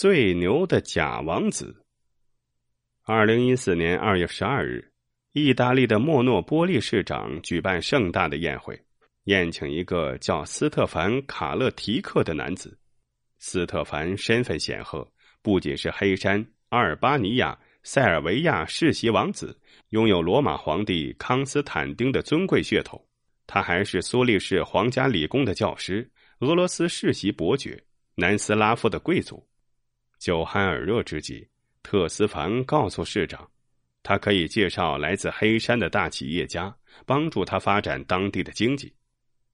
最牛的假王子。二零一四年二月十二日，意大利的莫诺波利市长举办盛大的宴会，宴请一个叫斯特凡·卡勒提克的男子。斯特凡身份显赫，不仅是黑山阿尔巴尼亚塞尔维亚世袭王子，拥有罗马皇帝康斯坦丁的尊贵血统，他还是苏黎世皇家理工的教师，俄罗斯世袭伯爵，南斯拉夫的贵族。酒酣耳热之际。特斯凡告诉市长，他可以介绍来自黑山的大企业家，帮助他发展当地的经济。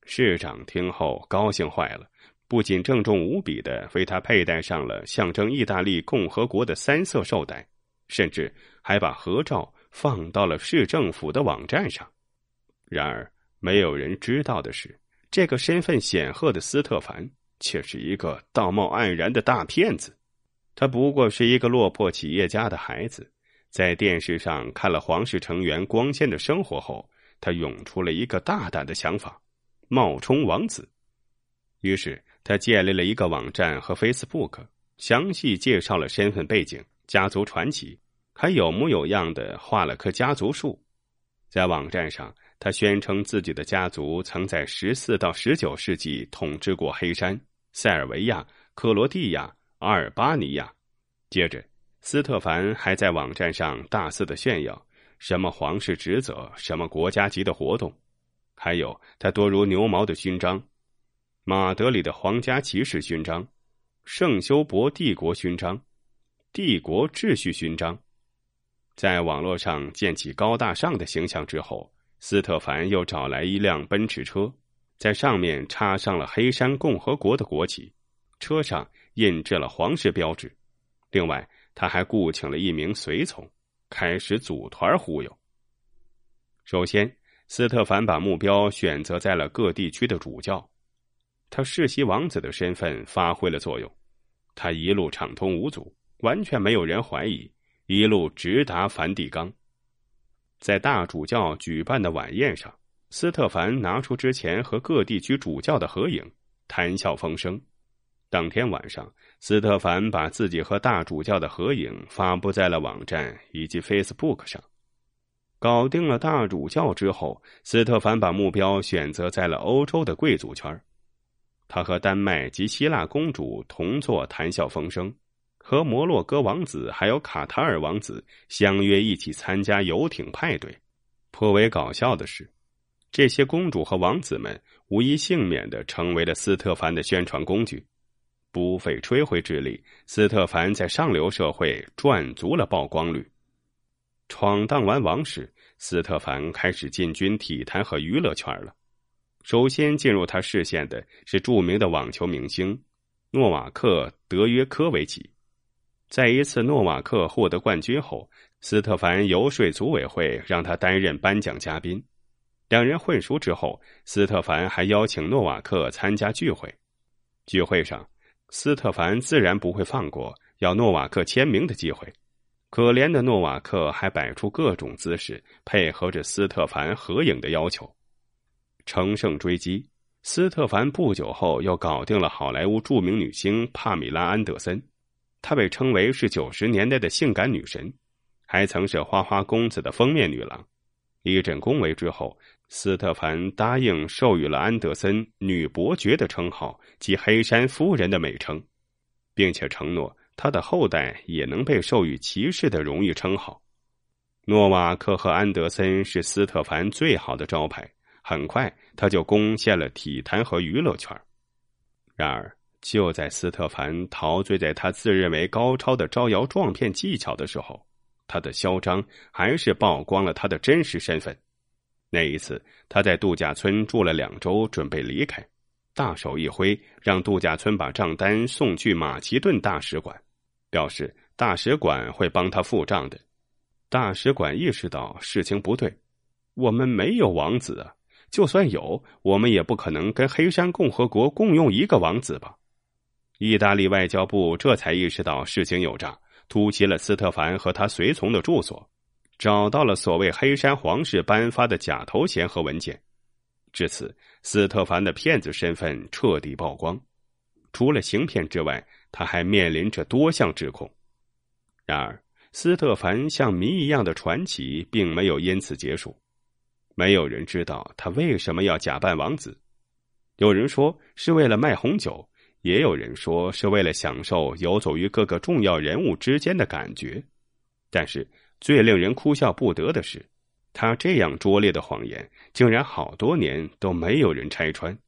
市长听后高兴坏了，不仅郑重无比的为他佩戴上了象征意大利共和国的三色绶带，甚至还把合照放到了市政府的网站上。然而，没有人知道的是，这个身份显赫的斯特凡却是一个道貌岸然的大骗子。他不过是一个落魄企业家的孩子，在电视上看了皇室成员光鲜的生活后，他涌出了一个大胆的想法：冒充王子。于是，他建立了一个网站和 Facebook，详细介绍了身份背景、家族传奇，还有模有样的画了棵家族树。在网站上，他宣称自己的家族曾在十四到十九世纪统治过黑山、塞尔维亚、克罗地亚。阿尔巴尼亚。接着，斯特凡还在网站上大肆的炫耀什么皇室职责、什么国家级的活动，还有他多如牛毛的勋章：马德里的皇家骑士勋章、圣修伯帝国勋章、帝国秩序勋章。在网络上建起高大上的形象之后，斯特凡又找来一辆奔驰车，在上面插上了黑山共和国的国旗，车上。印制了皇室标志，另外他还雇请了一名随从，开始组团忽悠。首先，斯特凡把目标选择在了各地区的主教，他世袭王子的身份发挥了作用，他一路畅通无阻，完全没有人怀疑，一路直达梵蒂冈。在大主教举办的晚宴上，斯特凡拿出之前和各地区主教的合影，谈笑风生。当天晚上，斯特凡把自己和大主教的合影发布在了网站以及 Facebook 上。搞定了大主教之后，斯特凡把目标选择在了欧洲的贵族圈他和丹麦及希腊公主同坐，谈笑风生；和摩洛哥王子还有卡塔尔王子相约一起参加游艇派对。颇为搞笑的是，这些公主和王子们无一幸免的成为了斯特凡的宣传工具。不费吹灰之力，斯特凡在上流社会赚足了曝光率。闯荡完王室，斯特凡开始进军体坛和娱乐圈了。首先进入他视线的是著名的网球明星诺瓦克·德约科维奇。在一次诺瓦克获得冠军后，斯特凡游说组委会让他担任颁奖嘉宾。两人混熟之后，斯特凡还邀请诺瓦克参加聚会。聚会上。斯特凡自然不会放过要诺瓦克签名的机会，可怜的诺瓦克还摆出各种姿势配合着斯特凡合影的要求。乘胜追击，斯特凡不久后又搞定了好莱坞著名女星帕米拉·安德森，她被称为是九十年代的性感女神，还曾是《花花公子》的封面女郎。一阵恭维之后。斯特凡答应授予了安德森“女伯爵”的称号及“黑山夫人”的美称，并且承诺他的后代也能被授予骑士的荣誉称号。诺瓦克和安德森是斯特凡最好的招牌，很快他就攻陷了体坛和娱乐圈。然而，就在斯特凡陶醉在他自认为高超的招摇撞骗技巧的时候，他的嚣张还是曝光了他的真实身份。那一次，他在度假村住了两周，准备离开，大手一挥，让度假村把账单送去马其顿大使馆，表示大使馆会帮他付账的。大使馆意识到事情不对，我们没有王子啊，就算有，我们也不可能跟黑山共和国共用一个王子吧？意大利外交部这才意识到事情有诈，突袭了斯特凡和他随从的住所。找到了所谓黑山皇室颁发的假头衔和文件，至此，斯特凡的骗子身份彻底曝光。除了行骗之外，他还面临着多项指控。然而，斯特凡像谜一样的传奇并没有因此结束。没有人知道他为什么要假扮王子。有人说是为了卖红酒，也有人说是为了享受游走于各个重要人物之间的感觉。但是，最令人哭笑不得的是，他这样拙劣的谎言，竟然好多年都没有人拆穿。